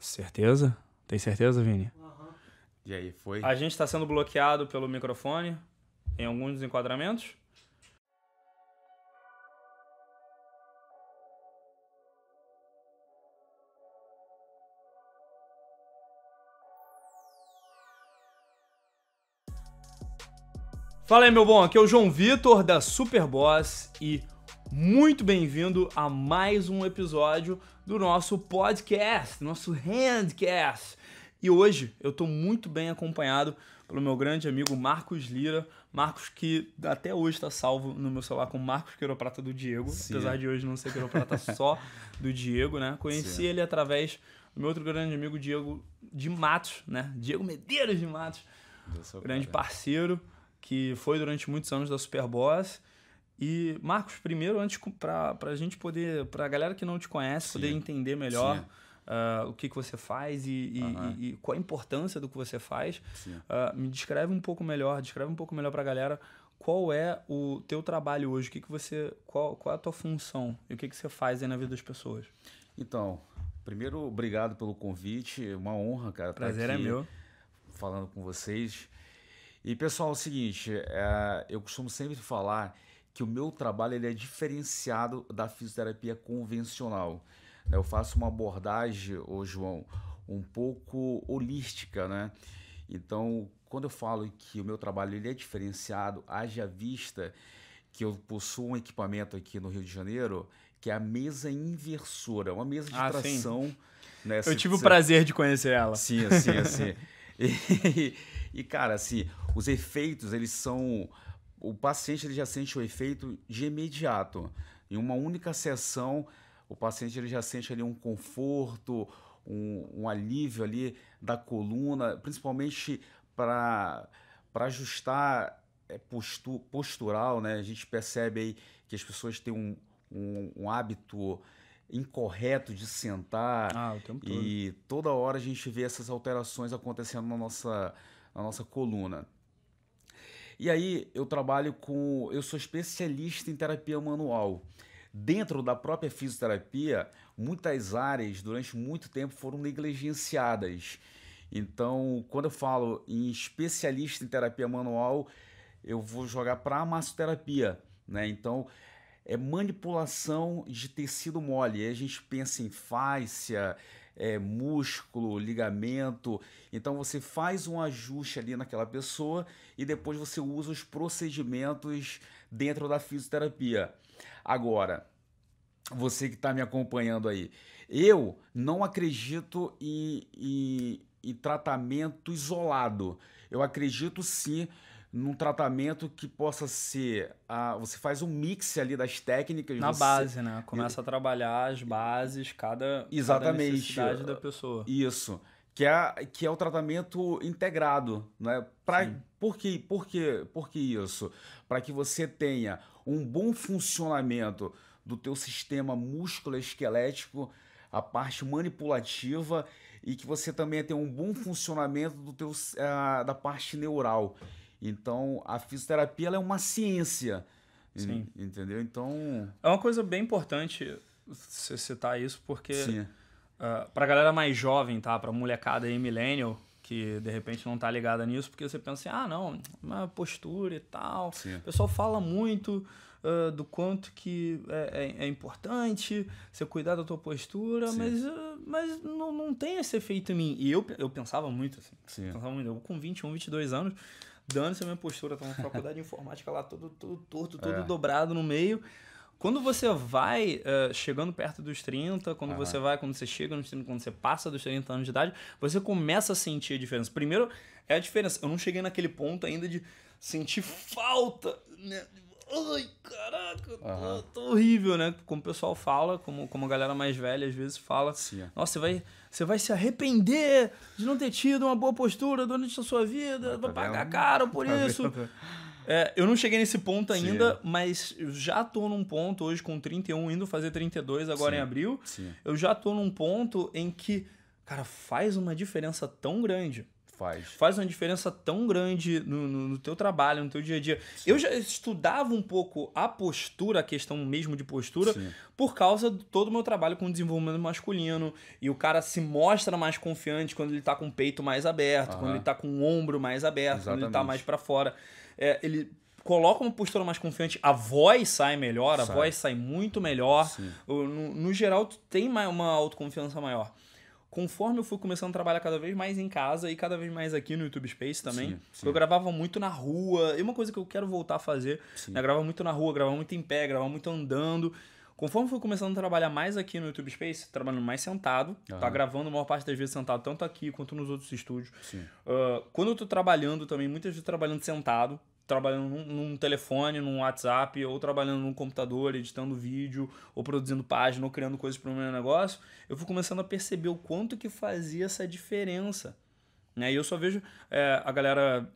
Certeza? Tem certeza, Vini? E aí, foi? A gente está sendo bloqueado pelo microfone em alguns dos enquadramentos. Fala aí, meu bom. Aqui é o João Vitor da Superboss e muito bem-vindo a mais um episódio do nosso podcast, nosso Handcast. E hoje eu estou muito bem acompanhado pelo meu grande amigo Marcos Lira. Marcos que até hoje está salvo no meu celular como Marcos Quiroprata do Diego, Sim. apesar de hoje não ser quiroprata só do Diego, né? Conheci Sim. ele através do meu outro grande amigo Diego de Matos, né? Diego Medeiros de Matos grande cara. parceiro, que foi durante muitos anos da Superboss. E, Marcos, primeiro, antes para a gente poder, para a galera que não te conhece, Sim. poder entender melhor ah, o que, que você faz e, e- e- e qual a importância do que você faz, ah, me descreve um pouco melhor, descreve um pouco melhor para a galera qual é o teu trabalho hoje, o que, que você, qual, qual é a tua função e o que, que você faz aí na vida das pessoas. Então, primeiro, obrigado pelo convite. Uma honra, cara. estar Prazer é meu. Falando com vocês. E, pessoal, é o seguinte: é, eu costumo sempre falar que o meu trabalho ele é diferenciado da fisioterapia convencional. né? Eu faço uma abordagem, ô João, um pouco holística, né? Então, quando eu falo que o meu trabalho ele é diferenciado, haja vista que eu possuo um equipamento aqui no Rio de Janeiro que é a mesa inversora, uma mesa de Ah, sim. tração. Né? Eu tive o prazer de conhecer ela. Sim, assim, assim. E, e, cara, assim, os efeitos, eles são. O paciente ele já sente o efeito de imediato. Em uma única sessão, o paciente ele já sente ali um conforto, um, um alívio ali da coluna, principalmente para ajustar é, postu, postural, né? A gente percebe aí que as pessoas têm um, um, um hábito incorreto de sentar. Ah, o tempo todo. E toda hora a gente vê essas alterações acontecendo na nossa, na nossa coluna. E aí eu trabalho com. Eu sou especialista em terapia manual. Dentro da própria fisioterapia, muitas áreas durante muito tempo foram negligenciadas. Então, quando eu falo em especialista em terapia manual, eu vou jogar para a massoterapia, né? Então, é manipulação de tecido mole. Aí a gente pensa em fáscia, é, músculo, ligamento. Então você faz um ajuste ali naquela pessoa e depois você usa os procedimentos dentro da fisioterapia. Agora, você que está me acompanhando aí, eu não acredito em, em- em tratamento isolado. Eu acredito sim num tratamento que possa ser. ah, você faz um mix ali das técnicas. Na você- base, né? Começa a trabalhar as bases, cada, Exatamente. cada necessidade da pessoa. Isso. Que é, que é o tratamento integrado, né? Pra, Sim. por, que, por, que, por que isso? Para que você tenha um bom funcionamento do teu sistema músculo-esquelético, a parte manipulativa e que você também tenha um bom funcionamento do teu, ah, da parte neural. Então, a fisioterapia é uma ciência, Sim. entendeu? Então, É uma coisa bem importante você citar isso, porque sim, ah, pra galera mais jovem, tá? Pra molecada aí, millennial, que de repente não tá ligada nisso, porque você pensa assim, ah, não, uma postura e tal. sim. O pessoal fala muito ah, do quanto que é, é- é importante você cuidar da tua postura, Sim. mas, ah, mas não, não tem esse efeito em mim. E eu, eu pensava muito assim. Sim. Pensava muito. Eu com 21, 22 anos, dando-se a minha postura, tava na faculdade de informática lá, todo, todo torto, todo É. dobrado no meio. Quando você vai eh, chegando perto dos 30, quando Aham. você vai, quando você chega nos 30, quando você passa dos 30 anos de idade, você começa a sentir a diferença. Primeiro, é a diferença. Eu não cheguei naquele ponto ainda de sentir falta, né? Ai, caraca, tô, Aham. tô horrível, né? Como o pessoal fala, como, como a galera mais velha às vezes fala. Sim. Nossa, você vai, você vai se arrepender de não ter tido uma boa postura durante a sua vida, Tá vai pagar vendo? caro por Tá isso. É, eu não cheguei nesse ponto Sim. ainda, mas eu já tô num ponto hoje com 31, indo fazer 32 agora Sim. em abril. Sim. Eu já tô num ponto em que, cara, faz uma diferença tão grande. Faz. Faz uma diferença tão grande no, no, no teu trabalho, no teu dia a dia. Sim. Eu já estudava um pouco a postura, a questão mesmo de postura, Sim. por causa de todo o meu trabalho com desenvolvimento masculino. E o cara se mostra mais confiante quando ele tá com o peito mais aberto, quando ele tá com o ombro mais aberto, Exatamente. quando ele tá mais para fora. É, ele coloca uma postura mais confiante, a voz sai melhor, sai. a voz sai muito melhor. No, no, geral, tu tem uma autoconfiança maior. Conforme eu fui começando a trabalhar cada vez mais em casa e cada vez mais aqui no YouTube Space também, sim, sim. eu gravava muito na rua. E uma coisa que eu quero voltar a fazer, né? Eu gravava muito na rua, gravava muito em pé, gravava muito andando. Conforme eu fui começando a trabalhar mais aqui no YouTube Space, trabalhando mais sentado, uhum. tá gravando a maior parte das vezes sentado, tanto aqui quanto nos outros estúdios. Uh, quando eu tô trabalhando também, muitas vezes trabalhando sentado, trabalhando num, num, telefone, num WhatsApp, ou trabalhando num computador, editando vídeo, ou produzindo página, ou criando coisas para o meu negócio, eu fui começando a perceber o quanto que fazia essa diferença. Né? E eu só vejo é, a galera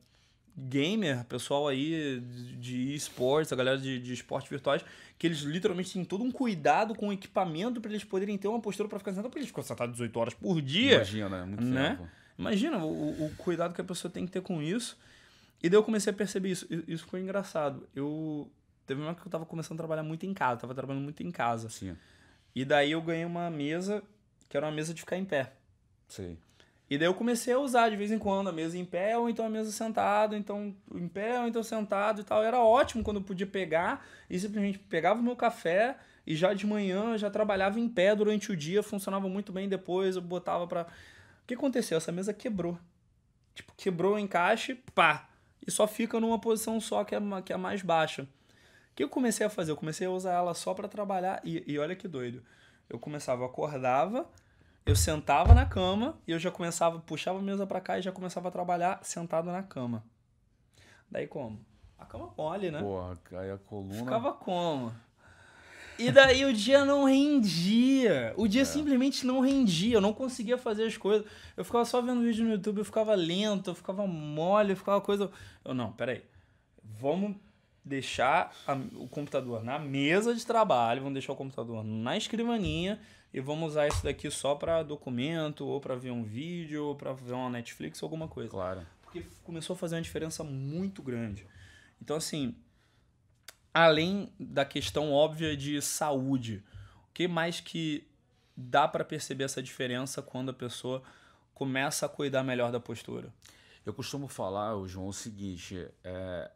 gamer, pessoal aí de esportes, a galera de, de esportes virtuais, que eles literalmente têm todo um cuidado com o equipamento para eles poderem ter uma postura para ficar sentado, porque eles ficam sentados 18 horas por dia. Imagina, né? Muito né? Tempo. Imagina o, o cuidado que a pessoa tem que ter com isso. E daí eu comecei a perceber isso. Isso foi engraçado. Eu. Teve uma época que eu tava começando a trabalhar muito em casa, tava trabalhando muito em casa. Sim. E daí eu ganhei uma mesa, que era uma mesa de ficar em pé. Sim. E daí eu comecei a usar de vez em quando a mesa em pé, ou então a mesa sentado, então em pé, ou então sentado e tal. Era ótimo quando eu podia pegar e simplesmente pegava o meu café e já de manhã já trabalhava em pé durante o dia, funcionava muito bem depois, eu botava pra. O que aconteceu? Essa mesa quebrou. Tipo, quebrou o encaixe, pá e só fica numa posição só que é, que é mais baixa. O que eu comecei a fazer? Eu comecei a usar ela só para trabalhar e, e olha que doido. Eu começava, eu acordava, eu sentava na cama e eu já começava, puxava a mesa para cá e já começava a trabalhar sentado na cama. Daí como? A cama mole, né? Porra, aí a coluna. Ficava como? E daí o dia não rendia. O dia é. simplesmente não rendia. Eu não conseguia fazer as coisas. Eu ficava só vendo vídeo no YouTube, eu ficava lento, eu ficava mole, eu ficava coisa. Eu, não, peraí. Vamos deixar a, o computador na mesa de trabalho, vamos deixar o computador na escrivaninha e vamos usar isso daqui só para documento, ou para ver um vídeo, ou para ver uma Netflix, alguma coisa. Claro. Porque começou a fazer uma diferença muito grande. Então, assim, além da questão óbvia de saúde, o que mais que dá para perceber essa diferença quando a pessoa começa a cuidar melhor da postura? Eu costumo falar, João, o seguinte: é,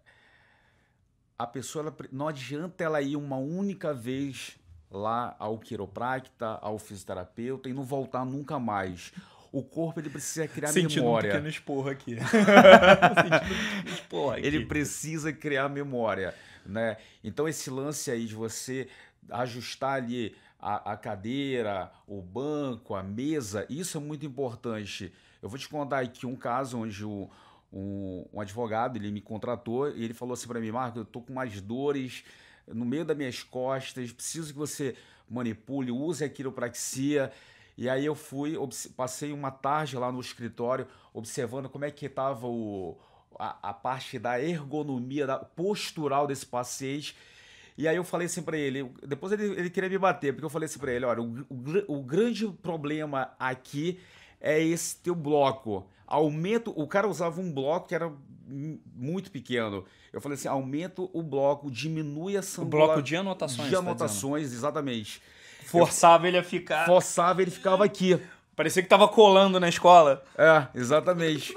a pessoa ela, não adianta ela ir uma única vez lá ao quiropracta, ao fisioterapeuta e não voltar nunca mais. O corpo ele precisa criar Sentindo memória. Um pequeno esporro aqui. Sentindo um pequeno esporro aqui. Ele precisa criar memória né? Então esse lance aí de você ajustar ali a, a, cadeira, o banco, a mesa, isso é muito importante. Eu vou te contar aqui um caso onde o, um, um advogado ele me contratou e ele falou assim para mim, Marco, eu tô com umas dores no meio das minhas costas, preciso que você manipule, use a quiropraxia. E aí eu fui, passei uma tarde lá no escritório observando como é que estava o, a, a parte da ergonomia, da postural desse paciente. E aí eu falei assim para ele, depois ele, ele queria me bater, porque eu falei assim para ele, olha, o, o, o, grande problema aqui é esse teu bloco. Aumento, o cara usava um bloco que era muito pequeno. Eu falei assim, aumenta o bloco, diminui a O bloco de anotações. De tá anotações, tá exatamente. Forçava eu, ele a ficar. Forçava ele ficava aqui. Parecia que tava colando na escola. É, exatamente.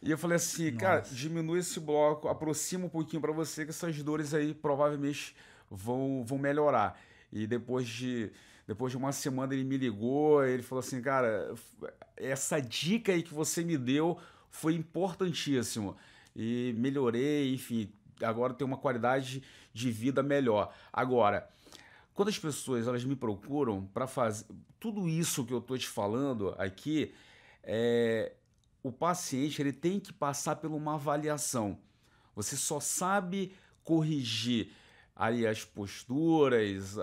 E eu falei assim, Nossa. cara, diminui esse bloco, aproxima um pouquinho para você que essas dores aí provavelmente vão, vão melhorar. E depois de, depois de uma semana ele me ligou, ele falou assim, cara, essa dica aí que você me deu foi importantíssimo. E melhorei, enfim, agora tenho uma qualidade de vida melhor. Agora, quando as pessoas elas me procuram para fazer tudo isso que eu tô te falando aqui, é, o paciente ele tem que passar por uma avaliação. Você só sabe corrigir aí as posturas,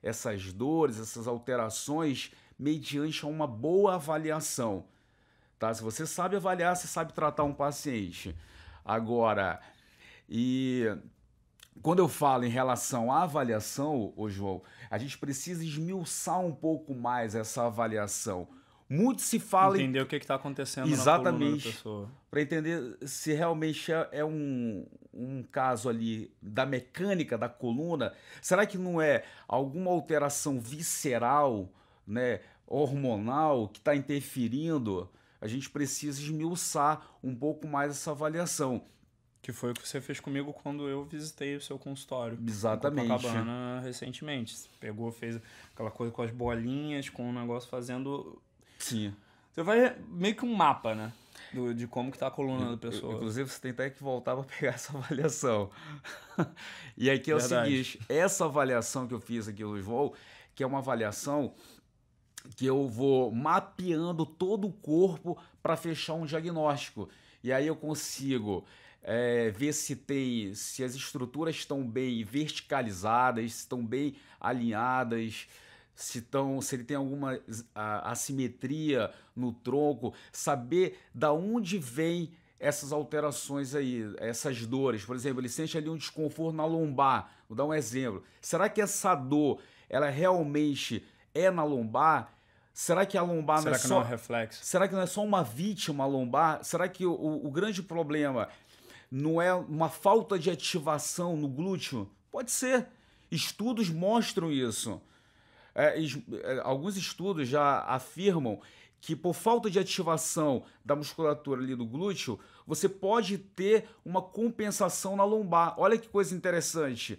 essas dores, essas alterações mediante uma boa avaliação. Tá? Se você sabe avaliar, você sabe tratar um paciente. Agora, e quando eu falo em relação à avaliação, ô João, a gente precisa esmiuçar um pouco mais essa avaliação. Muito se fala Entender o que está acontecendo Exatamente. para entender se realmente é, é um, um caso ali da mecânica da coluna. Será que não é alguma alteração visceral, né, hormonal que está interferindo? A gente precisa esmiuçar um pouco mais essa avaliação. Que foi o que você fez comigo quando eu visitei o seu consultório. Exatamente. Copacabana, recentemente. Você pegou, fez aquela coisa com as bolinhas, com o negócio fazendo. Sim. Você vai meio que um mapa, né? Do, de como que tá a coluna da pessoa. Inclusive, você tem até que voltar para pegar essa avaliação. e aqui é Verdade. o seguinte: essa avaliação que eu fiz aqui no João, que é uma avaliação que eu vou mapeando todo o corpo para fechar um diagnóstico. E aí eu consigo é, ver se tem, se as estruturas estão bem verticalizadas, se estão bem alinhadas, se, tão, se ele tem alguma assimetria no tronco, saber da onde vem essas alterações aí, essas dores. Por exemplo, ele sente ali um desconforto na lombar. Vou dar um exemplo. Será que essa dor, ela realmente é na lombar? Será que a lombar Será não é que só não é reflexo? Será que não é só uma vítima lombar? Será que o, o- o grande problema não é uma falta de ativação no glúteo? Pode ser. Estudos mostram isso. É, es- é, alguns estudos já afirmam que por falta de ativação da musculatura ali do glúteo, você pode ter uma compensação na lombar. Olha que coisa interessante.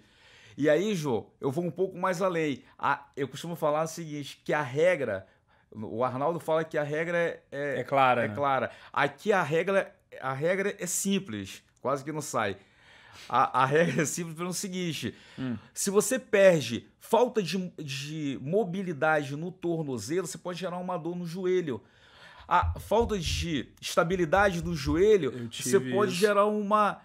E aí, Jô, eu vou um pouco mais além. A- eu costumo falar o seguinte, que a regra, o Arnaldo fala que a regra é, é, É clara. é né? clara. Aqui a regra, a regra é simples, quase que não sai. A, a regra é simples pelo seguinte: Hum. se você perde falta de, de mobilidade no tornozelo, você pode gerar uma dor no joelho. A falta de estabilidade no joelho, você pode isso. gerar uma,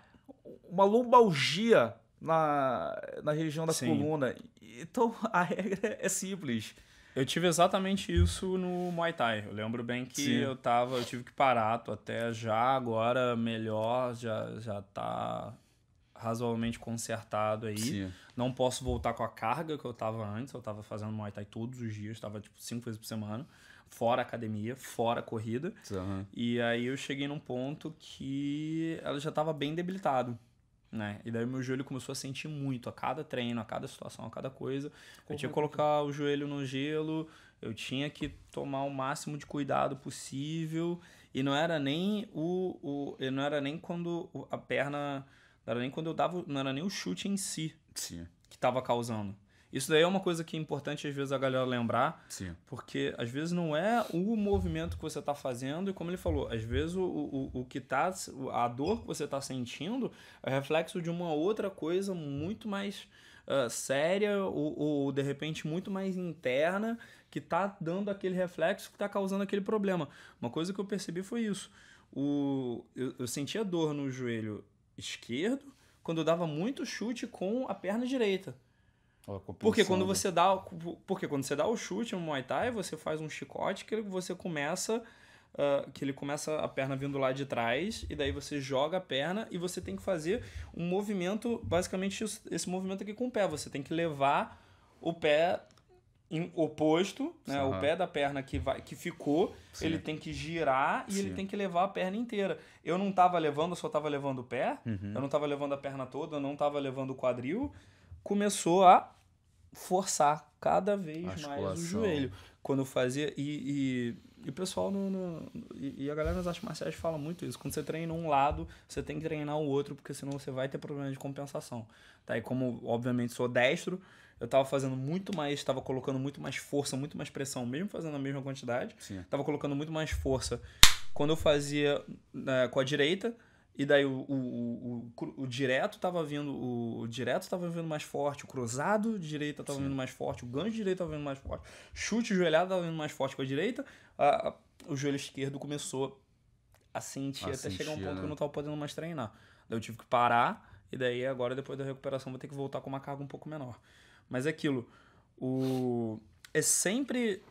uma lombalgia na, na região da Sim. coluna. Então a regra é simples. Eu tive exatamente isso no Muay Thai. Eu lembro bem que Sim. eu tava, eu tive que parar, tô até já agora melhor, já já tá razoavelmente consertado aí. Não posso voltar com a carga que eu tava antes. Eu tava fazendo Muay Thai todos os dias, tava tipo cinco vezes por semana, fora academia, fora corrida. E aí eu cheguei num ponto que ela já tava bem debilitado, né? E daí meu joelho começou a sentir muito a cada treino, a cada situação, a cada coisa. Eu tinha que colocar o joelho no gelo, eu tinha que tomar o máximo de cuidado possível. E não era nem o, o não era nem quando a perna, não era nem quando eu dava, não era nem o chute em si Sim, que estava causando. Isso daí é uma coisa que é importante às vezes a galera lembrar, sim. porque às vezes não é o movimento que você está fazendo, e como ele falou, às vezes o, o, o que tá. A dor que você está sentindo é reflexo de uma outra coisa muito mais ah, séria ou, ou de repente muito mais interna que tá dando aquele reflexo que tá causando aquele problema. Uma coisa que eu percebi foi isso. O, eu, eu sentia dor no joelho esquerdo quando eu dava muito chute com a perna direita. Porque quando compensando. você dá, porque quando você dá o chute no Muay Thai, você faz um chicote que ele- você começa ah, que ele começa a perna vindo lá de trás e daí você joga a perna e você tem que fazer um movimento, basicamente esse movimento aqui com o pé, você tem que levar o pé oposto, né, o pé da perna que vai que ficou, Sim. ele tem que girar e ele Sim. tem que levar a perna inteira. Eu não tava levando, eu só tava levando o pé, Uhum. eu não tava levando a perna toda, eu não tava levando o quadril, começou a forçar cada vez mais o joelho. Quando eu fazia. E, e, e o pessoal no, no- e, a galera nas artes marciais fala muito isso. Quando você treina um lado, você tem que treinar o outro, porque senão você vai ter problema de compensação. Tá? E como, obviamente, sou destro, eu tava fazendo muito mais, tava colocando muito mais força, muito mais pressão, mesmo fazendo a mesma quantidade. Sim. Tava colocando muito mais força quando eu fazia né, com a direita. E daí o, o, o, o direto tava vindo, o, direto tava vindo mais forte, o cruzado direita tava Sim. vindo mais forte, o gancho de direita tava vindo mais forte, chute joelhado tava vindo mais forte com a direita, a- a- o joelho esquerdo começou a sentir A até chegar um sentir, ponto que né? eu não tava podendo mais treinar. Daí eu tive que parar, e daí agora, depois da recuperação, vou ter que voltar com uma carga um pouco menor. Mas é aquilo, o... é sempre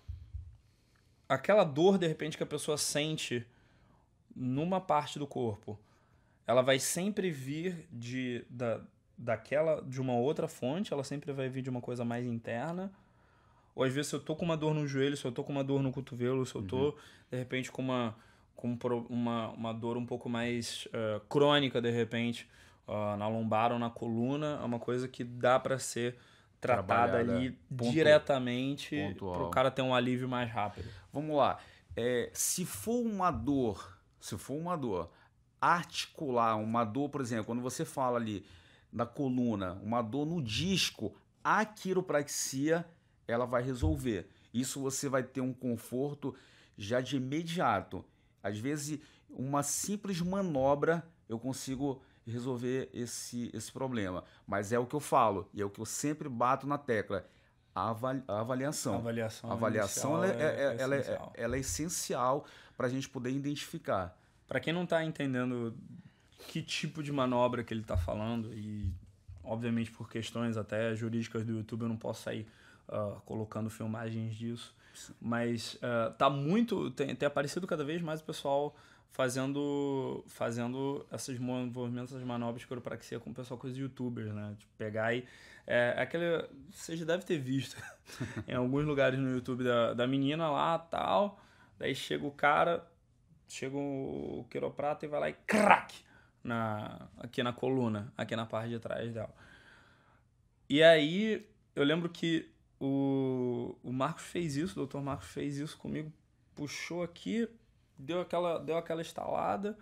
aquela dor, de repente, que a pessoa sente numa parte do corpo, ela vai sempre vir de, da, daquela, de uma outra fonte, ela sempre vai vir de uma coisa mais interna, Ou às vezes se eu tô com uma dor no joelho, se eu tô com uma dor no cotovelo, se eu tô, Uhum. de repente, com uma, com um uma, uma dor um pouco mais eh, crônica, de repente, ah, na lombar ou na coluna, é uma coisa que dá para ser tratada Trabalhada ali pontu- diretamente para o cara ter um alívio mais rápido. Vamos lá. É, se for uma dor, se for uma dor articular, uma dor, por exemplo, quando você fala ali na coluna, uma dor no disco, a quiropraxia ela vai resolver. Isso você vai ter um conforto já de imediato. Às vezes, uma simples manobra eu consigo resolver esse, esse problema. Mas é o que eu falo, e é o que eu sempre bato na tecla: a avali- a avaliação. A avaliação, A avaliação ela é, é- ela é- essencial. ela é essencial para a gente poder identificar. Para quem não tá entendendo que tipo de manobra que ele tá falando, e obviamente por questões até jurídicas do YouTube eu não posso sair ah, colocando filmagens disso, mas ah, tá muito. Tem, tem aparecido cada vez mais o pessoal fazendo fazendo esses movimentos, essas manobras de quiropraxia com o pessoal com os youtubers, né? Tipo, pegar e. É, é aquele. Você já deve ter visto em alguns lugares no YouTube da, da menina lá tal. Daí chega o cara, chega o quiroprata e vai lá e crack na, aqui na coluna, aqui na parte de trás dela. E aí eu lembro que o, o Marcos fez isso, o Dr. Marcos fez isso comigo, puxou aqui, deu aquela, deu aquela estalada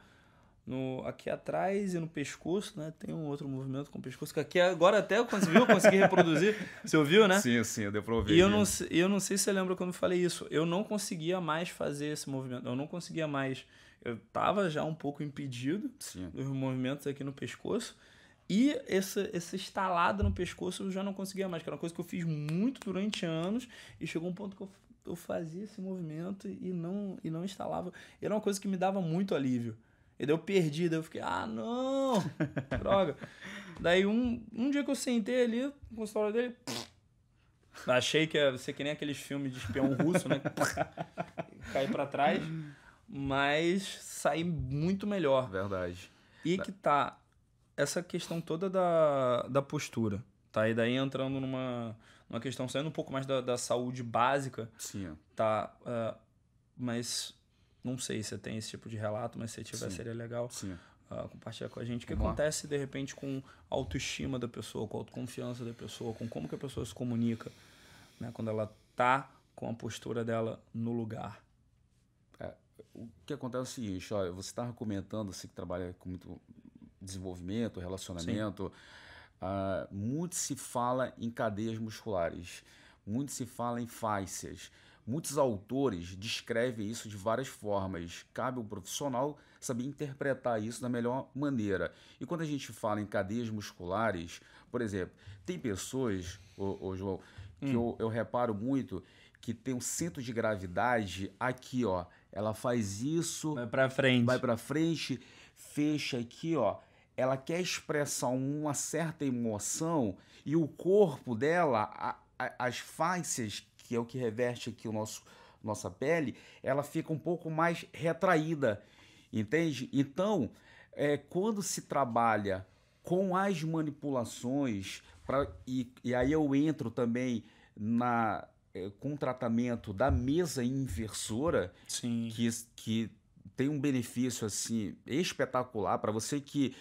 no, aqui atrás e no pescoço, né? Tem um outro movimento com o pescoço, que aqui agora até eu consegui, eu consegui reproduzir. Você ouviu, né? Sim, sim, deu pra ouvir. E eu não, eu não sei se você lembra quando eu falei isso. Eu não conseguia mais fazer esse movimento. Eu não conseguia mais. Eu tava já um pouco impedido Sim. dos movimentos aqui no pescoço. E essa, essa estalada no pescoço eu já não conseguia mais, que era uma coisa que eu fiz muito durante anos. E chegou um ponto que eu, eu fazia esse movimento e não, e não instalava. Era uma coisa que me dava muito alívio. E daí eu perdi, daí eu fiquei, ah, não! Droga! Daí um, um dia que eu sentei ali no consultório dele, achei que ia ser que nem aqueles filmes de espião russo, né? Cair pra trás. Mas saí muito melhor. Verdade. E que tá essa questão toda da, da postura, tá? E daí entrando numa, numa questão, saindo um pouco mais da, da saúde básica, Sim. tá? Ah, mas não sei se você tem esse tipo de relato, mas se tiver Sim. seria legal ah, compartilhar com a gente. O que Vamos lá. acontece, de repente, com a autoestima da pessoa, com a autoconfiança da pessoa, com como que a pessoa se comunica, né? Quando ela tá com a postura dela no lugar. O que acontece é o seguinte, olha, você estava comentando, você que trabalha com muito desenvolvimento, relacionamento, ah, muito se fala em cadeias musculares, muito se fala em fáscias. Muitos autores descrevem isso de várias formas. Cabe ao profissional saber interpretar isso da melhor maneira. E quando a gente fala em cadeias musculares, por exemplo, tem pessoas, ô, ô João, que eu, eu reparo muito que tem um centro de gravidade aqui, ó. Ela faz isso, Vai pra frente. vai para frente, fecha aqui, ó. Ela quer expressar uma certa emoção e o corpo dela, a- a- as fáscias, que é o que reveste aqui o nosso nossa pele, ela fica um pouco mais retraída, entende? Então, é, quando se trabalha com as manipulações, pra, e, e aí eu entro também na é, com o tratamento da mesa inversora, Sim. que, que tem um benefício assim espetacular para você que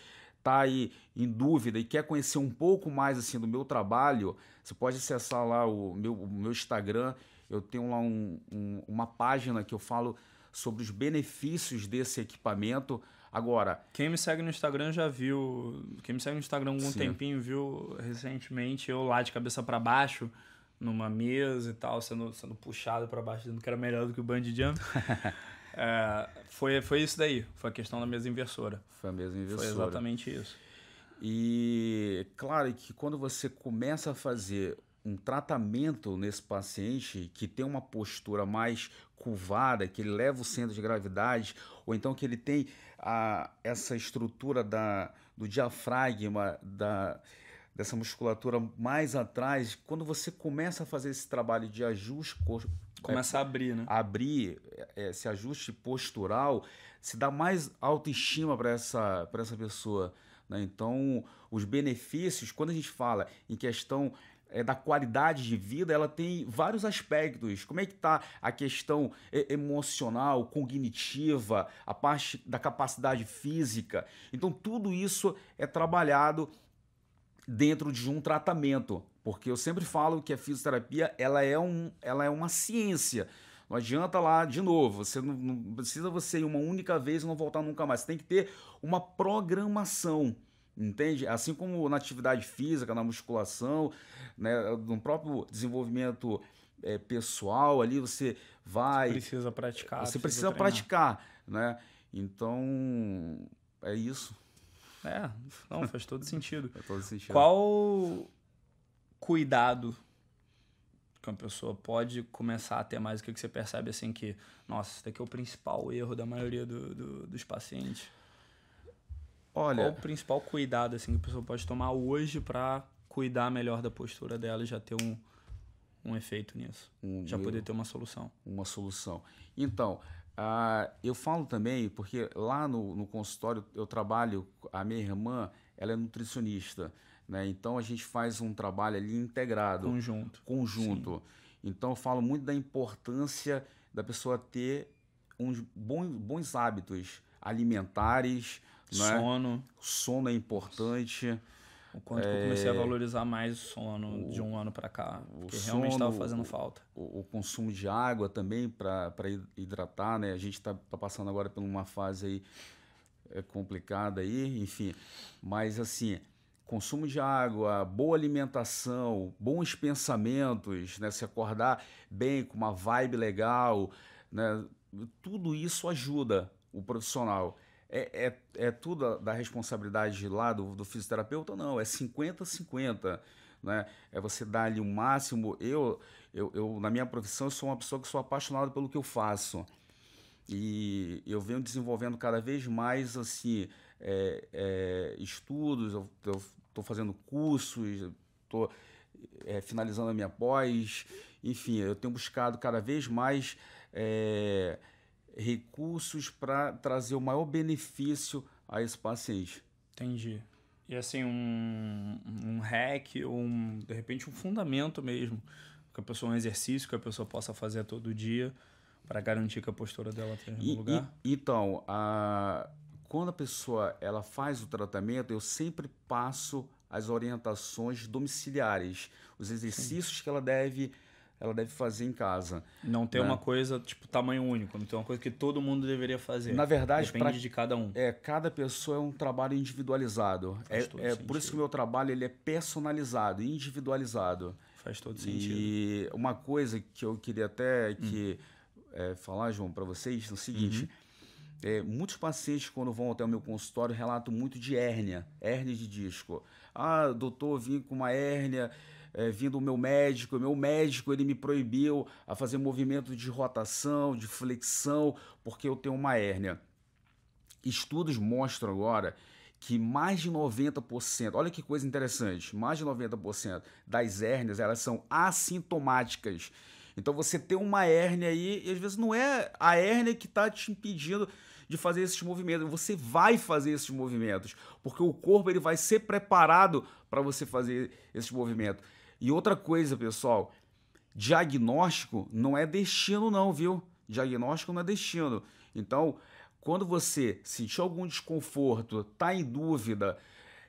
tá aí em dúvida e quer conhecer um pouco mais assim do meu trabalho, você pode acessar lá o meu, o meu Instagram. Eu tenho lá um- um- uma página que eu falo sobre os benefícios desse equipamento. Agora, Quem me segue no Instagram já viu. Quem me segue no Instagram há algum Sim. tempinho viu recentemente eu lá de cabeça pra baixo, numa mesa e tal, sendo, sendo puxado pra baixo, dizendo que era melhor do que o bungee jump. É, foi, foi isso daí. Foi a questão da mesa inversora. foi a mesma Foi inversora. exatamente isso. E claro que quando você começa a fazer um tratamento nesse paciente que tem uma postura mais curvada, que ele leva o centro de gravidade, ou então que ele tem a, essa estrutura da, do diafragma, da, dessa musculatura mais atrás, quando você começa a fazer esse trabalho de ajuste cor- Começa a abrir, né? abrir eh, esse ajuste postural, se dá mais autoestima para essa, essa pessoa. Né? Então, os benefícios, quando a gente fala em questão é, da qualidade de vida, ela tem vários aspectos. Como é que está a questão emocional, cognitiva, a parte da capacidade física. Então, tudo isso é trabalhado dentro de um tratamento, porque eu sempre falo que a fisioterapia ela é, um, ela é uma ciência. Não adianta lá, de novo, você não, não precisa você ir uma única vez e não voltar nunca mais. Você tem que ter uma programação. Entende? Assim como na atividade física, na musculação, né, no próprio desenvolvimento é, pessoal ali, você vai. Precisa praticar. Você precisa, precisa praticar, né? Então, é isso. É, não, faz todo sentido. faz todo sentido. Qual cuidado que uma pessoa pode começar a ter mais? O que você percebe assim que, nossa, isso daqui é o principal erro da maioria do, do, dos pacientes? Olha, Qual o principal cuidado assim, que a pessoa pode tomar hoje para cuidar melhor da postura dela e já ter um, um efeito nisso? Um, já poder ter uma solução. Uma solução. Então, uh, eu falo também, porque lá no, no consultório eu trabalho, a minha irmã, ela é nutricionista. Né? Então a gente faz um trabalho ali integrado. Conjunto. Conjunto. Sim. Então eu falo muito da importância da pessoa ter uns bons, bons hábitos alimentares, né? Sono. Sono é importante. O quanto é... que eu comecei a é, valorizar mais o sono o, de um ano para cá. Porque sono, realmente estava fazendo falta. O, o, consumo de água também para hidratar, né? A gente está tá passando agora por uma fase aí é, complicada aí, enfim. Mas assim, consumo de água, boa alimentação, bons pensamentos, né? Se acordar bem, com uma vibe legal, né? Tudo isso ajuda o profissional é, é, é tudo da responsabilidade lá do, do fisioterapeuta? Não, é 50-50. Né? É você dar ali o máximo. Eu, eu, eu, na minha profissão, eu sou uma pessoa que sou apaixonado pelo que eu faço. E eu venho desenvolvendo cada vez mais assim é, é, estudos, eu estou fazendo cursos, estou é, finalizando a minha pós, enfim, eu tenho buscado cada vez mais é, recursos para trazer o maior benefício a esse paciente. Entendi. E assim, um, um hack ou um, de repente um fundamento mesmo, que a pessoa, um exercício que a pessoa possa fazer todo dia para garantir que a postura dela esteja no lugar? E, então, a, quando a pessoa ela faz o tratamento, eu sempre passo as orientações domiciliares, os exercícios Sim. que ela deve ela deve fazer em casa. Não ter né? uma coisa tipo tamanho único, não ter uma coisa que todo mundo deveria fazer. Na verdade, depende pra, de cada um. É, cada pessoa é um trabalho individualizado. Faz é, é por isso que o meu trabalho ele é personalizado, individualizado. Faz todo sentido. E uma coisa que eu queria até que hum. é, falar, João, para vocês é o seguinte. Uhum. É, muitos pacientes, quando vão até o meu consultório, relatam muito de hérnia, hérnia de disco. Ah, doutor, vim com uma hérnia é, vindo o meu médico, o meu médico ele me proibiu a fazer movimento de rotação, de flexão, porque eu tenho uma hérnia. Estudos mostram agora que mais de 90%, olha que coisa interessante, mais de 90% das hérnias elas são assintomáticas. Então você tem uma hérnia aí, e às vezes não é a hérnia que está te impedindo de fazer esses movimentos. Você vai fazer esses movimentos, porque o corpo ele vai ser preparado para você fazer esses movimentos. E outra coisa, pessoal, diagnóstico não é destino não, viu? Diagnóstico não é destino. Então, quando você sentir algum desconforto, tá em dúvida,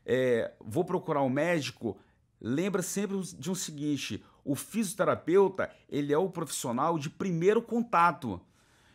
é, vou procurar um médico, lembra sempre de um seguinte: o fisioterapeuta ele é o profissional de primeiro contato.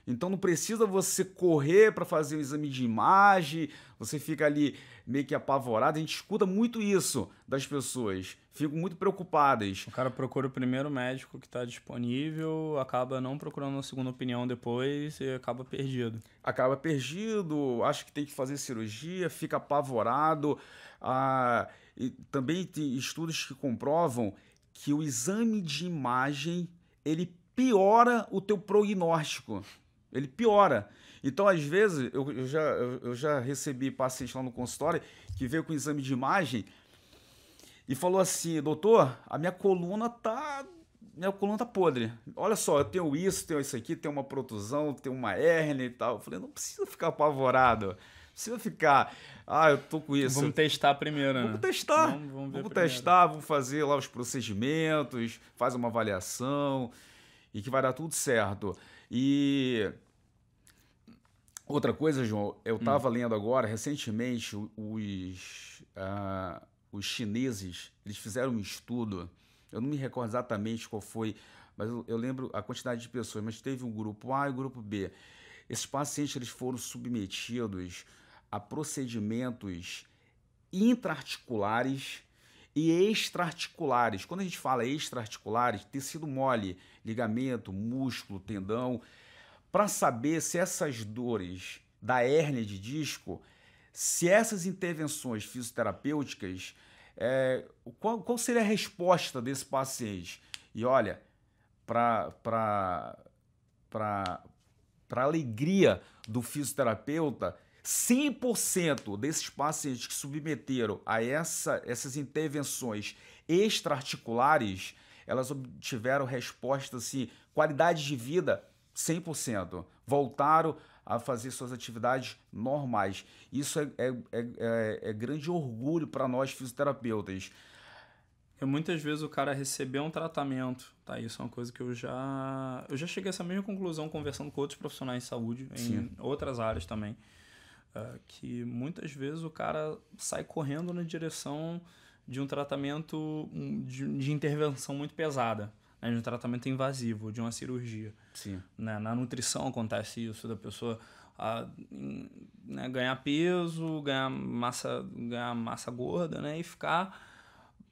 Então não precisa você correr para fazer um exame de imagem, você fica ali meio que apavorado. A gente escuta muito isso das pessoas, ficam muito preocupadas. O cara procura o primeiro médico que está disponível, acaba não procurando uma segunda opinião depois e acaba perdido. Acaba perdido, acha que tem que fazer cirurgia, fica apavorado. Ah, e também tem estudos que comprovam que o exame de imagem ele piora o teu prognóstico ele piora. Então, às vezes, eu, eu já, eu, eu, já recebi paciente lá no consultório que veio com exame de imagem e falou assim, doutor, a minha coluna tá. Minha coluna tá podre. Olha só, eu tenho isso, tenho isso aqui, tenho uma protusão, tenho uma hérnia e tal. Eu falei, não precisa ficar apavorado. precisa ficar. Ah, eu tô com isso. Vamos testar primeiro, Vamos né? testar. Vamos, vamos ver Vamos testar, vamos fazer lá os procedimentos, faz uma avaliação e que vai dar tudo certo. E outra coisa, João, Hum. eu estava lendo agora, recentemente, os, ah, os chineses, eles fizeram um estudo, eu não me recordo exatamente qual foi, mas eu, eu lembro a quantidade de pessoas, mas teve um grupo A e um grupo B. Esses pacientes eles foram submetidos a procedimentos intraarticulares e extraarticulares. Quando a gente fala extraarticulares, tecido mole, ligamento, músculo, tendão, para saber se essas dores da hérnia de disco, se essas intervenções fisioterapêuticas, é, qual, qual seria a resposta desse paciente? E olha, para alegria do fisioterapeuta, 100% desses pacientes que submeteram a essa, essas intervenções extraarticulares, elas obtiveram resposta assim, qualidade de vida 100%. Voltaram a fazer suas atividades normais. Isso é, é, é, é- é grande orgulho para nós fisioterapeutas. Porque muitas vezes o cara recebeu um tratamento, tá? Isso é uma coisa que eu já. Eu já cheguei a essa mesma conclusão conversando com outros profissionais de saúde, em Sim. outras áreas também. ah, que muitas vezes o cara sai correndo na direção de um tratamento um, de, de intervenção muito pesada, né? de um tratamento invasivo, de uma cirurgia Sim. né? Na nutrição acontece isso, da pessoa em- né, ganhar peso, ganhar massa, ganhar massa gorda, né? E ficar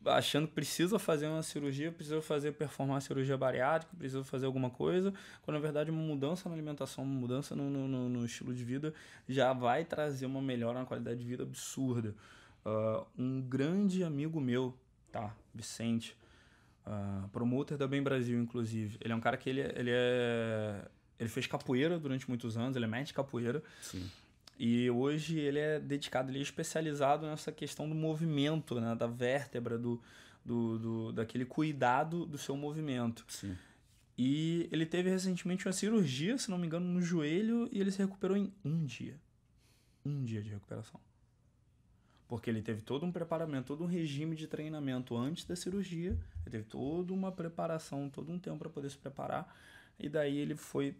achando que precisa fazer uma cirurgia, precisa fazer performar cirurgia bariátrica, precisa fazer alguma coisa, quando na verdade uma mudança na alimentação, uma mudança no, no, no- estilo de vida já vai trazer uma melhora na qualidade de vida absurda. Ah, um grande amigo meu, tá? Vicente, ah, promoter da Bem Brasil, inclusive. Ele é um cara que ele, ele é. Ele fez capoeira durante muitos anos, ele é mestre capoeira. Sim. E hoje ele é dedicado, ele é especializado nessa questão do movimento, né? Da vértebra, do, do, do, daquele cuidado do seu movimento. Sim. E ele teve recentemente uma cirurgia, se não me engano, no joelho e ele se recuperou em um dia. Um dia de recuperação. Porque ele teve todo um preparamento, todo um regime de treinamento antes da cirurgia. Ele teve toda uma preparação, todo um tempo para poder se preparar. E daí ele foi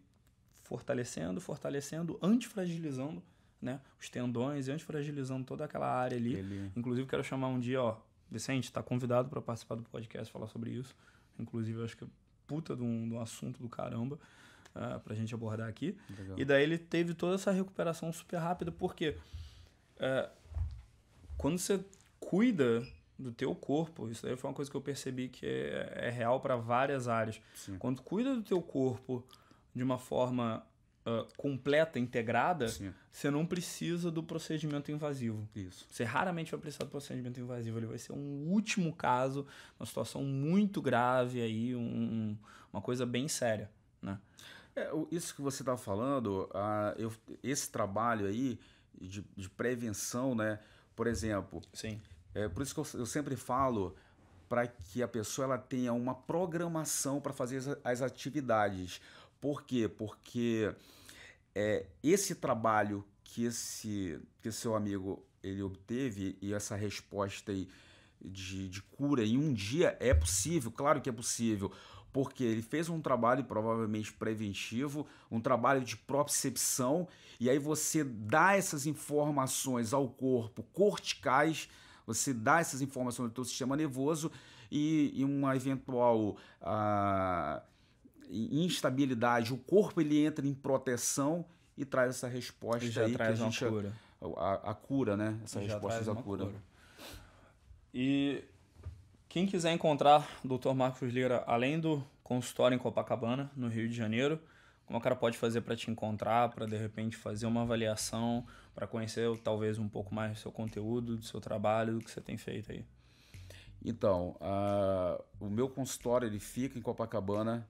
fortalecendo, fortalecendo, antifragilizando né, os tendões, e antifragilizando toda aquela área ali. Ele... Inclusive, quero chamar um dia, ó, Vicente, tá convidado para participar do podcast, falar sobre isso. Inclusive, eu acho que é puta de um, de um assunto do caramba uh, pra gente abordar aqui. Legal. E daí ele teve toda essa recuperação super rápida, porque é, quando você cuida do teu corpo, isso daí foi uma coisa que eu percebi que é, é real para várias áreas. Sim. Quando tu cuida do teu corpo de uma forma ah, completa, integrada, Sim. você não precisa do procedimento invasivo. Isso. Você raramente vai precisar do procedimento invasivo. Ele vai ser um último caso, uma situação muito grave aí, um- um- uma coisa bem séria, né? É, isso que você está falando, ah, eu, esse trabalho aí de, de prevenção, né? Por exemplo, Sim. é por isso que eu, eu sempre falo para que a pessoa ela tenha uma programação para fazer as, as atividades. Por quê? Porque é, esse trabalho que esse, que seu amigo ele obteve e essa resposta aí de, de cura em um dia é possível, claro que é possível, porque ele fez um trabalho provavelmente preventivo, um trabalho de propriocepção, e aí você dá essas informações ao corpo corticais, você dá essas informações do teu sistema nervoso e, e uma eventual ah, instabilidade, o corpo ele entra em proteção e traz essa resposta E já aí traz que a gente cura. a, a cura, né? Essa Já resposta traz da uma cura. E quem quiser encontrar o Dr. Marcos Lira, além do consultório em Copacabana, no Rio de Janeiro, como o cara pode fazer para te encontrar, para de repente fazer uma avaliação, para conhecer talvez um pouco mais do seu conteúdo, do seu trabalho, do que você tem feito aí? Então, ah, o meu consultório ele fica em Copacabana,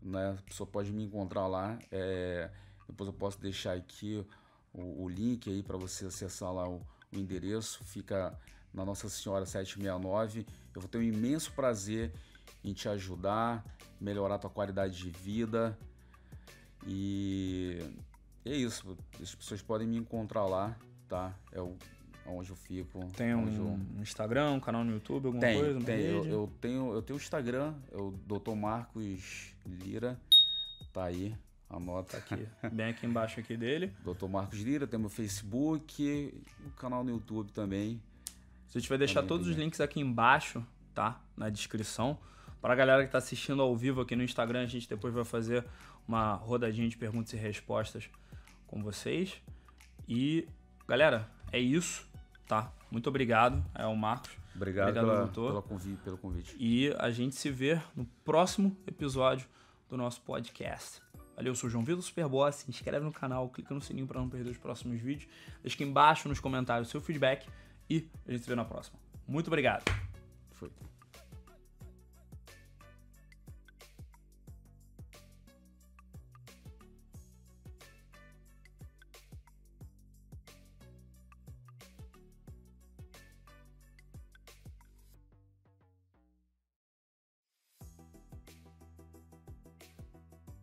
né? A pessoa pode me encontrar lá. é, depois eu posso deixar aqui o, o link aí para você acessar lá o, o endereço. Fica na Nossa Senhora 769. Eu vou ter um imenso prazer em te ajudar, melhorar a tua qualidade de vida. E é isso. As pessoas podem me encontrar lá, tá? É o, onde eu fico. Tem um eu... Instagram, um canal no YouTube, alguma tem, coisa? Tem, eu, eu, tenho, eu tenho o Instagram, é o Dr. Marcos Lira, tá aí, anota. Tá aqui, bem aqui embaixo aqui dele. Dr. Marcos Lira, tem meu Facebook, o canal no YouTube também. A gente vai deixar todos os links aqui embaixo, tá? Na descrição. Para a galera que está assistindo ao vivo aqui no Instagram, a gente depois vai fazer uma rodadinha de perguntas e respostas com vocês. E, galera, é isso, tá? Muito obrigado, é o Marcos. Obrigado, obrigado pela, doutor. Pela convite, pelo convite. E a gente se vê no próximo episódio do nosso podcast. Valeu, eu sou o João Vitor Superboss. Se inscreve no canal, clica no sininho para não perder os próximos vídeos. Deixa aqui embaixo nos comentários o seu feedback e a gente se vê na próxima. Muito obrigado. Foi.